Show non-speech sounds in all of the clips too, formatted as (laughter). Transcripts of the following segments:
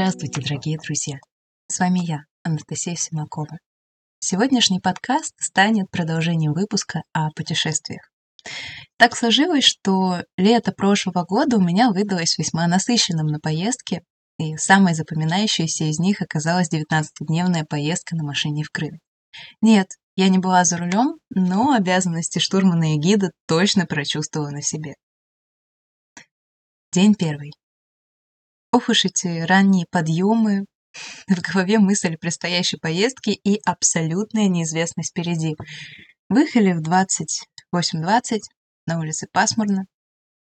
Здравствуйте, дорогие друзья! С вами я, Анастасия Симакова. Сегодняшний подкаст станет продолжением выпуска о путешествиях. Так сложилось, что лето прошлого года у меня выдалось весьма насыщенным на поездки, и самой запоминающейся из них оказалась 19-дневная поездка на машине в Крым. Нет, я не была за рулем, но обязанности штурмана и гида точно прочувствовала на себе. День первый. Ох уж эти ранние подъемы, (laughs) в голове мысль предстоящей поездки и абсолютная неизвестность впереди. Выехали в 28.20, на улице пасмурно,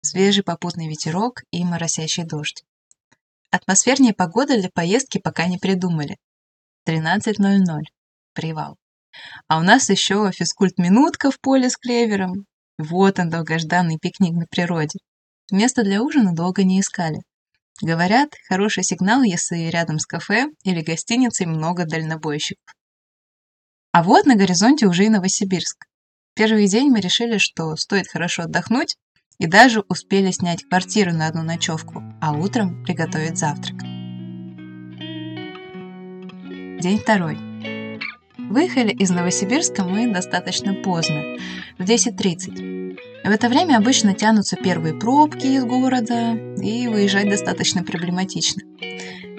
свежий попутный ветерок и моросящий дождь. Атмосфернее погоды для поездки пока не придумали. 13.00. Привал. А у нас еще физкульт-минутка в поле с клевером. Вот он, долгожданный пикник на природе. Место для ужина долго не искали. Говорят, хороший сигнал, если рядом с кафе или гостиницей много дальнобойщиков. А вот на горизонте уже и Новосибирск. Первый день мы решили, что стоит хорошо отдохнуть, и даже успели снять квартиру на одну ночевку, а утром приготовить завтрак. День второй. Выехали из Новосибирска мы достаточно поздно, в 10.30. В это время обычно тянутся первые пробки из города, и выезжать достаточно проблематично.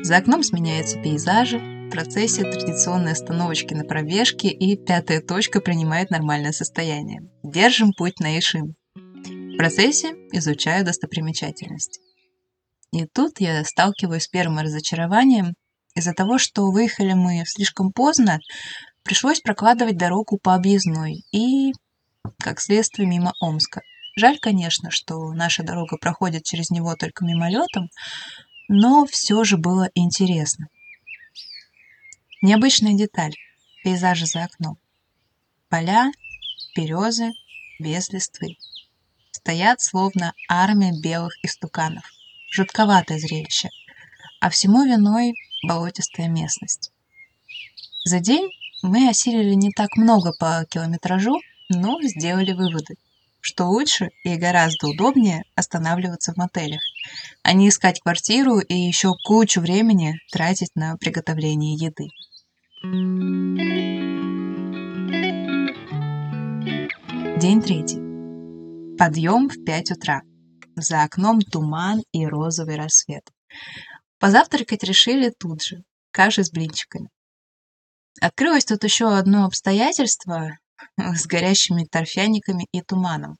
За окном сменяются пейзажи, в процессе традиционной остановочки на пробежке, и пятая точка принимает нормальное состояние. Держим путь на Ишим. В процессе изучаю достопримечательности. И тут я сталкиваюсь с первым разочарованием. Из-за того, что выехали мы слишком поздно, пришлось прокладывать дорогу по объездной, и как следствие, мимо Омска. Жаль, конечно, что наша дорога проходит через него только мимолетом, но все же было интересно. Необычная деталь – пейзажи за окном. Поля, березы, без листвы. Стоят словно армия белых истуканов. Жутковатое зрелище. А всему виной болотистая местность. За день мы осилили не так много по километражу, но сделали выводы, что лучше и гораздо удобнее останавливаться в мотелях, а не искать квартиру и еще кучу времени тратить на приготовление еды. День третий. Подъем в 5 утра. За окном туман и розовый рассвет. Позавтракать решили тут же, каши с блинчиками. Открылось тут еще одно обстоятельство, с горящими торфяниками и туманом.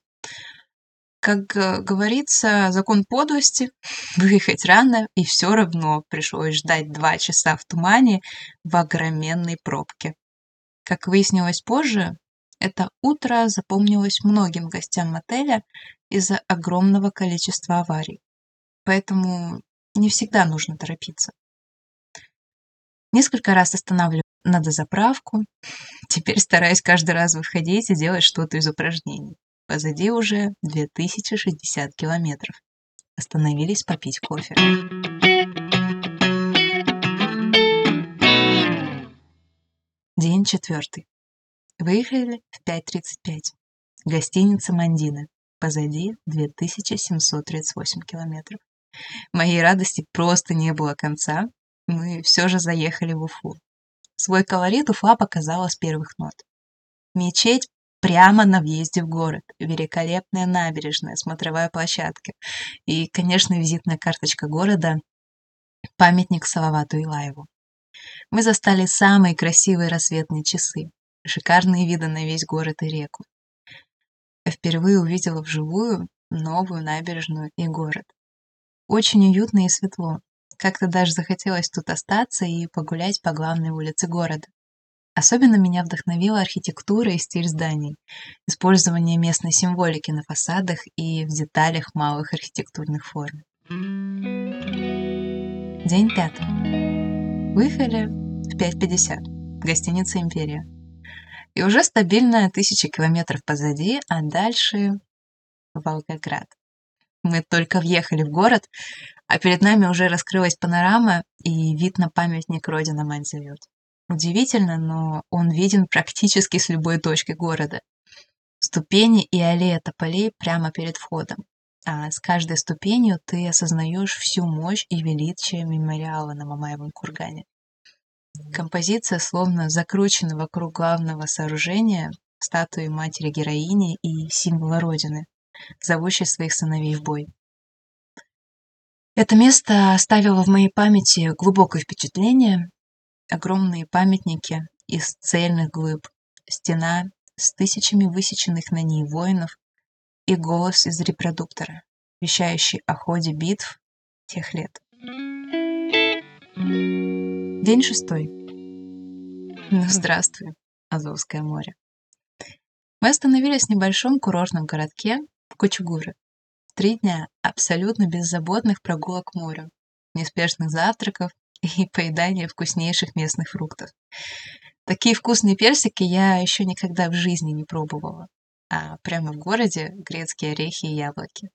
Как э, говорится, закон подлости – выехать рано, и все равно пришлось ждать два часа в тумане в огроменной пробке. Как выяснилось позже, это утро запомнилось многим гостям мотеля из-за огромного количества аварий. Поэтому не всегда нужно торопиться. Несколько раз останавливаю на дозаправку. Теперь стараюсь каждый раз выходить и делать что-то из упражнений. Позади уже 2060 километров. Остановились попить кофе. День четвертый. Выехали в 5.35. Гостиница Мандина. Позади 2738 километров. Моей радости просто не было конца. Мы все же заехали в Уфу. Свой колорит Уфа показала с первых нот. Мечеть прямо на въезде в город, великолепная набережная, смотровая площадка и, конечно, визитная карточка города – памятник Салавату Илаеву. Мы застали самые красивые рассветные часы, шикарные виды на весь город и реку. Я впервые увидела вживую новую набережную и город. Очень уютно и светло. Как-то даже захотелось тут остаться и погулять по главной улице города. Особенно меня вдохновила архитектура и стиль зданий, использование местной символики на фасадах и в деталях малых архитектурных форм. День пятый. Выехали в 5.50. Гостиница «Империя». И уже стабильно тысяча километров позади, а дальше Волгоград. Мы только въехали в город, а перед нами уже раскрылась панорама и вид на памятник Родина Мать зовет. Удивительно, но он виден практически с любой точки города. Ступени и аллея тополей прямо перед входом. а с каждой ступенью ты осознаешь всю мощь и величие мемориала на Мамаевом кургане. Композиция словно закручена вокруг главного сооружения статуи матери-героини и символа Родины, зовущей своих сыновей в бой. Это место оставило в моей памяти глубокое впечатление. Огромные памятники из цельных глыб, стена с тысячами высеченных на ней воинов и голос из репродуктора, вещающий о ходе битв тех лет. День шестой. Ну, здравствуй, Азовское море. Мы остановились в небольшом курортном городке в Кучугуре. Три дня абсолютно беззаботных прогулок к морю, неспешных завтраков (laughs) и поедания вкуснейших местных фруктов. Такие вкусные персики я еще никогда в жизни не пробовала. А прямо в городе грецкие орехи и яблоки.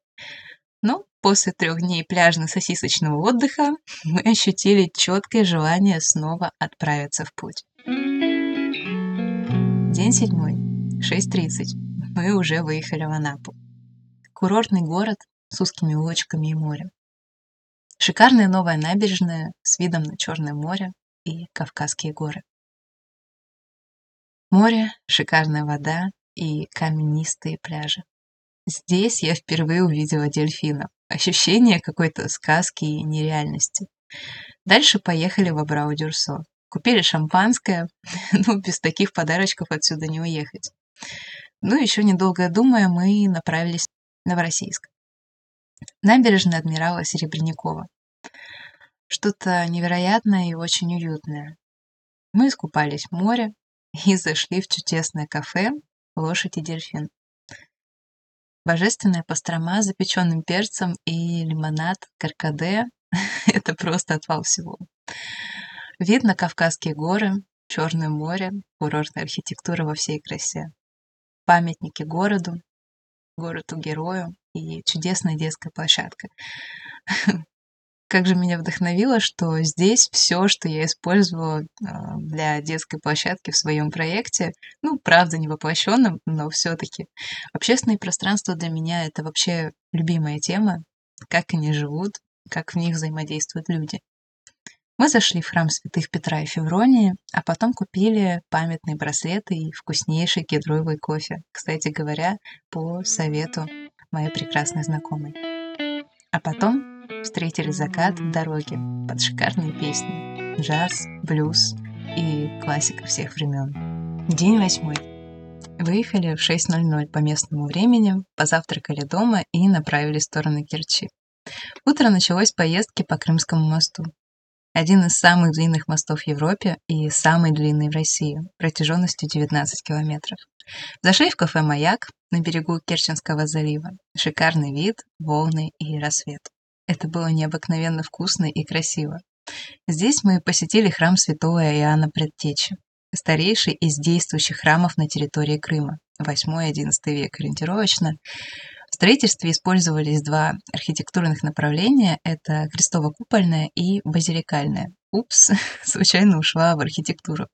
Но после трех дней пляжно-сосисочного отдыха (laughs) мы ощутили четкое желание снова отправиться в путь. День седьмой, 6.30. Мы уже выехали в Анапу. Курортный город с узкими улочками и морем. Шикарная новая набережная с видом на Черное море и Кавказские горы. Море, шикарная вода и каменистые пляжи. Здесь я впервые увидела дельфинов. Ощущение какой-то сказки и нереальности. Дальше поехали в Абрау-Дюрсо. Купили шампанское. (laughs) Ну, без таких подарочков отсюда не уехать. Ну, еще недолго думая, мы направились Новороссийск. Набережная адмирала Серебрянякова. Что-то невероятное и очень уютное. Мы искупались в море и зашли в чудесное кафе «Лошадь и дельфин». Божественная пастрома с запеченным перцем и лимонад каркаде — (laughs) это просто отвал всего. Вид на Кавказские горы, Черное море, курортная архитектура во всей красе. Памятники городу, городу-герою и чудесная детская площадка. (laughs) как же меня вдохновило, что здесь все, что я использовала а, для детской площадки в своем проекте, ну, правда, не воплощенном, но все-таки. Общественные пространства для меня это вообще любимая тема, как они живут, как в них взаимодействуют люди. Мы зашли в храм святых Петра и Февронии, а потом купили памятные браслеты и вкуснейший кедровый кофе, кстати говоря, по совету моей прекрасной знакомой. А потом встретили закат в дороге под шикарные песни. Джаз, блюз и классика всех времен. День восьмой. Выехали в 6.00 по местному времени, позавтракали дома и направились в сторону Керчи. Утро началось поездки по Крымскому мосту. Один из самых длинных мостов в Европе и самый длинный в России, протяженностью 19 километров. Зашли в кафе «Маяк» на берегу Керченского залива. Шикарный вид, волны и рассвет. Это было необыкновенно вкусно и красиво. Здесь мы посетили храм святого Иоанна Предтечи, старейший из действующих храмов на территории Крыма, 8-11 век ориентировочно. В строительстве использовались два архитектурных направления – это крестово-купольное и базиликальное. Упс, (laughs) случайно ушла в архитектуру.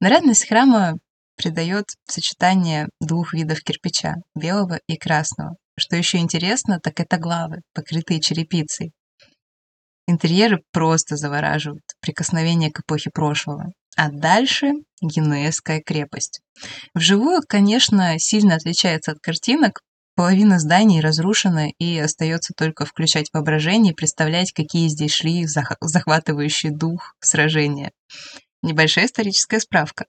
Нарядность храма придает сочетание двух видов кирпича – белого и красного. Что еще интересно, так это главы, покрытые черепицей. Интерьеры просто завораживают, прикосновение к эпохе прошлого. А дальше Генуэзская крепость. Вживую, конечно, сильно отличается от картинок. Половина зданий разрушена, и остается только включать воображение и представлять, какие здесь шли захватывающий дух сражения. Небольшая историческая справка.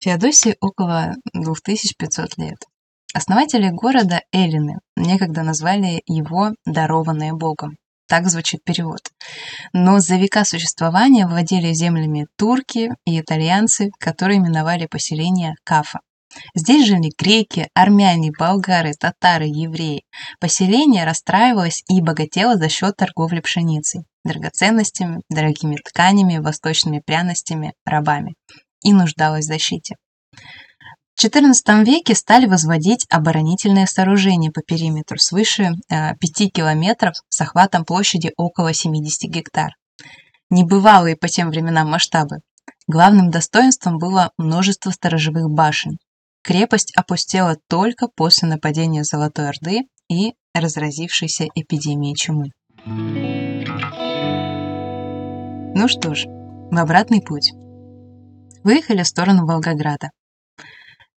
Феодосии около 2500 лет. Основатели города Эллины некогда назвали его «дарованное Богом». Так звучит перевод. Но за века существования владели землями турки и итальянцы, которые именовали поселение Кафа. Здесь жили греки, армяне, болгары, татары, евреи. Поселение расстраивалось и богатело за счет торговли пшеницей, драгоценностями, дорогими тканями, восточными пряностями, рабами и нуждалось в защите. В XIV веке стали возводить оборонительные сооружения по периметру свыше 5 э, километров с охватом площади около 70 гектар. Небывалые по тем временам масштабы. Главным достоинством было множество сторожевых башен. Крепость опустела только после нападения Золотой Орды и разразившейся эпидемией чумы. Ну что ж, в обратный путь. Выехали в сторону Волгограда.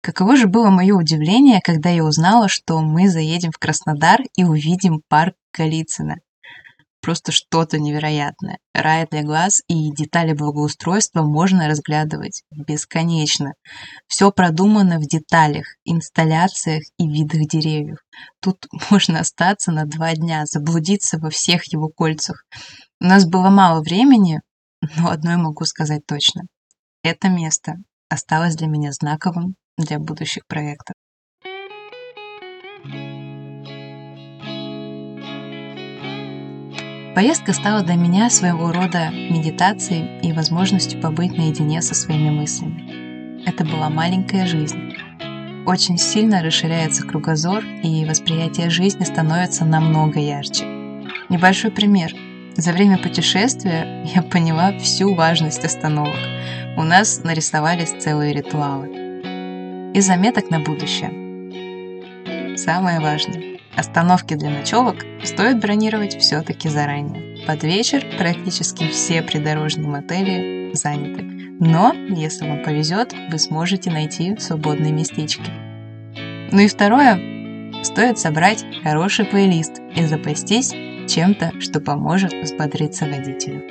Каково же было мое удивление, когда я узнала, что мы заедем в Краснодар и увидим парк Голицына. Просто что-то невероятное. Рай для глаз и детали благоустройства можно разглядывать бесконечно. Все продумано в деталях, инсталляциях и видах деревьев. Тут (laughs) можно остаться на два дня, заблудиться во всех его кольцах. У нас было мало времени, но одно я могу сказать точно. Это место осталось для меня знаковым для будущих проектов. Поездка стала для меня своего рода медитацией и возможностью побыть наедине со своими мыслями. Это была маленькая жизнь. Очень сильно расширяется кругозор, и восприятие жизни становится намного ярче. Небольшой пример – за время путешествия (laughs) я поняла всю важность остановок. У нас нарисовались целые ритуалы. И заметок на будущее. Самое важное. Остановки для ночевок стоит бронировать все-таки заранее. Под вечер практически все придорожные мотели заняты. Но, если вам повезет, вы сможете найти свободные местечки. Ну и второе, стоит собрать хороший плейлист и запастись чем-то, что поможет взбодриться водителю.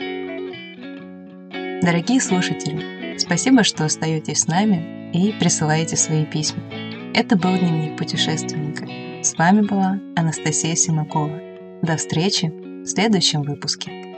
Дорогие слушатели, спасибо, что остаетесь с нами и присылаете свои письма. Это был дневник путешественника. С вами была Анастасия Симакова. До встречи в следующем выпуске.